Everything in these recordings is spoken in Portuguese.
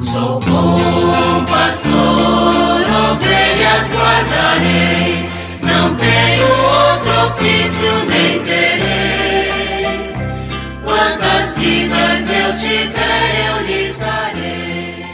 Sou bom pastor, ovelhas guardarei, não tenho outro ofício nem terei. Quantas vidas eu tiver, eu lhes darei.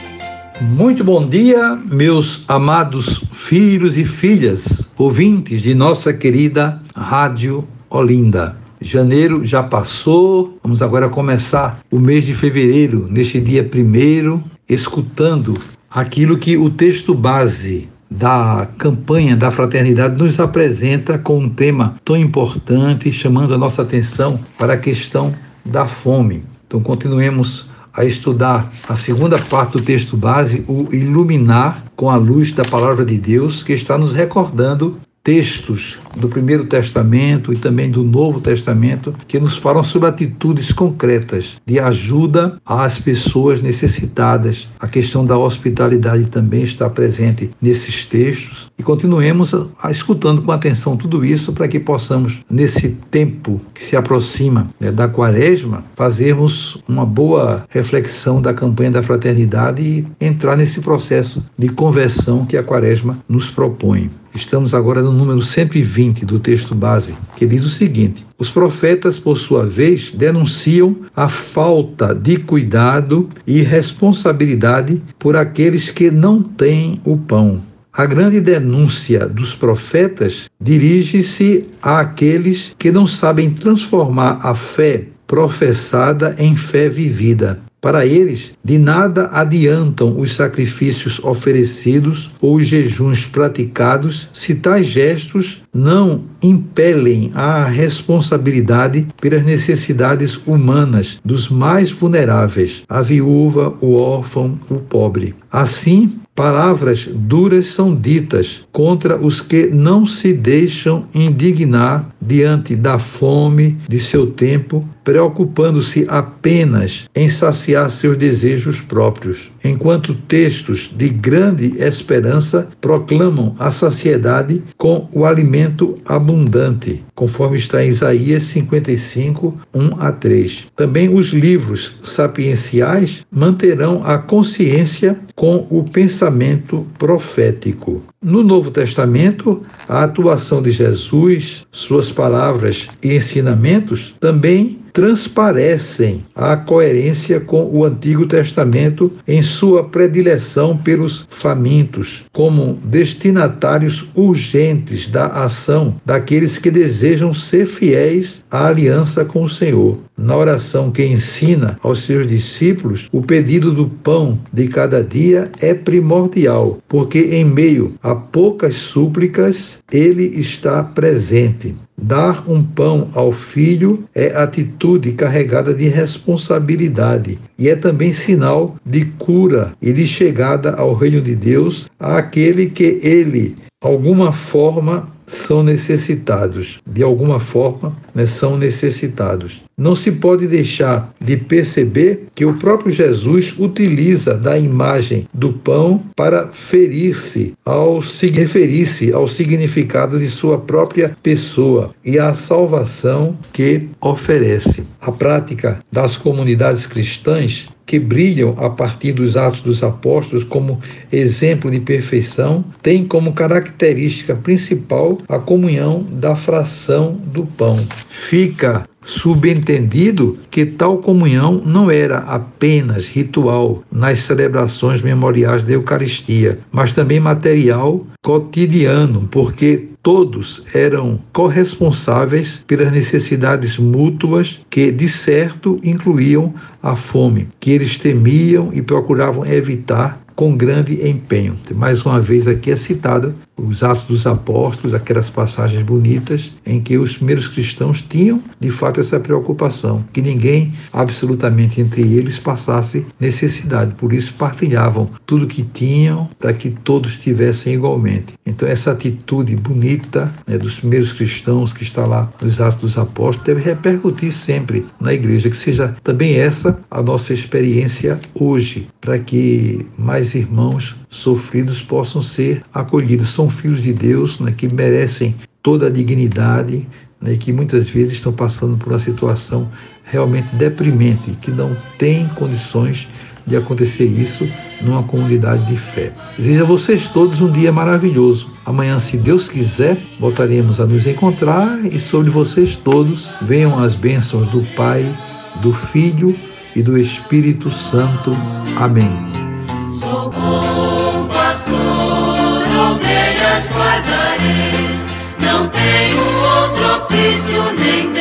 Muito bom dia, meus amados filhos e filhas, ouvintes de nossa querida Rádio Olinda. Janeiro já passou, vamos agora começar o mês de fevereiro, neste dia primeiro, escutando aquilo que o texto base da campanha da fraternidade nos apresenta com um tema tão importante, chamando a nossa atenção para a questão da fome. Então, continuemos a estudar a segunda parte do texto base, o iluminar com a luz da palavra de Deus, que está nos recordando textos do Primeiro Testamento e também do Novo Testamento que nos falam sobre atitudes concretas de ajuda às pessoas necessitadas. A questão da hospitalidade também está presente nesses textos. E continuemos a, a, escutando com atenção tudo isso para que possamos, nesse tempo que se aproxima né, da quaresma, fazermos uma boa reflexão da campanha da fraternidade e entrar nesse processo de conversão que a quaresma nos propõe. Estamos agora no número 120 do texto base, que diz o seguinte: Os profetas, por sua vez, denunciam a falta de cuidado e responsabilidade por aqueles que não têm o pão. A grande denúncia dos profetas dirige-se àqueles que não sabem transformar a fé professada em fé vivida. Para eles, de nada adiantam os sacrifícios oferecidos ou os jejuns praticados se tais gestos não impelem a responsabilidade pelas necessidades humanas dos mais vulneráveis, a viúva, o órfão, o pobre. Assim, Palavras duras são ditas contra os que não se deixam indignar diante da fome de seu tempo, preocupando-se apenas em saciar seus desejos próprios, enquanto textos de grande esperança proclamam a saciedade com o alimento abundante, conforme está em Isaías 55, 1 a 3. Também os livros sapienciais manterão a consciência com o pensamento profético. No Novo Testamento, a atuação de Jesus, suas palavras e ensinamentos também transparecem a coerência com o Antigo Testamento em sua predileção pelos famintos, como destinatários urgentes da ação daqueles que desejam ser fiéis à aliança com o Senhor. Na oração que ensina aos seus discípulos, o pedido do pão de cada dia é primordial, porque em meio a poucas súplicas ele está presente. Dar um pão ao filho é atitude carregada de responsabilidade e é também sinal de cura e de chegada ao reino de Deus àquele que ele, alguma forma, são necessitados, de alguma forma, né, são necessitados. Não se pode deixar de perceber que o próprio Jesus utiliza da imagem do pão para ferir-se ao se referir-se ao significado de sua própria pessoa e à salvação que oferece. A prática das comunidades cristãs que brilham a partir dos Atos dos Apóstolos como exemplo de perfeição, tem como característica principal a comunhão da fração do pão. Fica subentendido que tal comunhão não era apenas ritual nas celebrações memoriais da Eucaristia, mas também material cotidiano, porque todos eram corresponsáveis pelas necessidades mútuas que, de certo, incluíam a fome, que eles temiam e procuravam evitar com grande empenho. Mais uma vez aqui é citado os Atos dos Apóstolos, aquelas passagens bonitas em que os primeiros cristãos tinham de fato essa preocupação, que ninguém, absolutamente entre eles, passasse necessidade. Por isso partilhavam tudo que tinham para que todos tivessem igualmente. Então essa atitude bonita né, dos primeiros cristãos que está lá nos Atos dos Apóstolos deve repercutir sempre na igreja, que seja também essa a nossa experiência hoje, para que mais irmãos sofridos possam ser acolhidos. São filhos de Deus né, que merecem toda a dignidade né, que muitas vezes estão passando por uma situação realmente deprimente, que não têm condições de acontecer isso numa comunidade de fé. Desejo a vocês todos um dia maravilhoso. Amanhã, se Deus quiser, voltaremos a nos encontrar e sobre vocês todos venham as bênçãos do Pai, do Filho e do Espírito Santo. Amém. Sou bom pastor, guardarei, não tenho outro ofício nem